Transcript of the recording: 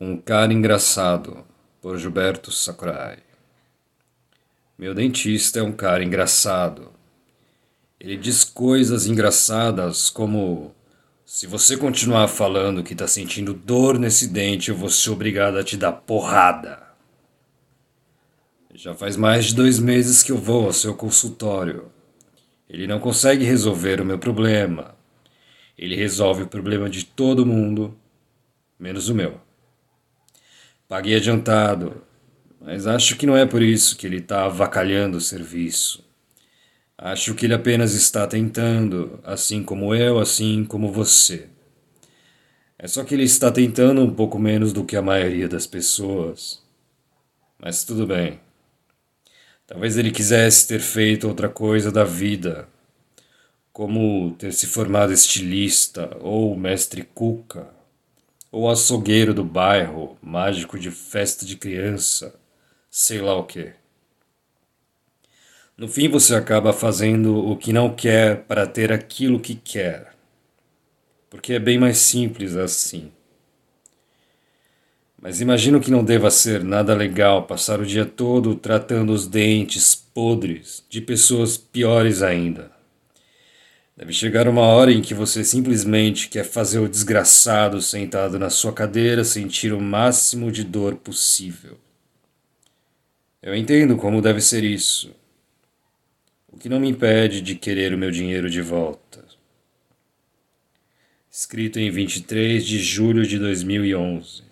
Um cara engraçado, por Gilberto Sakurai. Meu dentista é um cara engraçado. Ele diz coisas engraçadas como: se você continuar falando que tá sentindo dor nesse dente, eu vou ser obrigado a te dar porrada. Já faz mais de dois meses que eu vou ao seu consultório. Ele não consegue resolver o meu problema. Ele resolve o problema de todo mundo, menos o meu. Paguei adiantado, mas acho que não é por isso que ele está avacalhando o serviço. Acho que ele apenas está tentando, assim como eu, assim como você. É só que ele está tentando um pouco menos do que a maioria das pessoas. Mas tudo bem. Talvez ele quisesse ter feito outra coisa da vida, como ter se formado estilista ou mestre cuca ou açougueiro do bairro, mágico de festa de criança, sei lá o que. No fim, você acaba fazendo o que não quer para ter aquilo que quer. Porque é bem mais simples assim. Mas imagino que não deva ser nada legal passar o dia todo tratando os dentes podres de pessoas piores ainda. Deve chegar uma hora em que você simplesmente quer fazer o desgraçado sentado na sua cadeira sentir o máximo de dor possível. Eu entendo como deve ser isso. O que não me impede de querer o meu dinheiro de volta. Escrito em 23 de julho de 2011.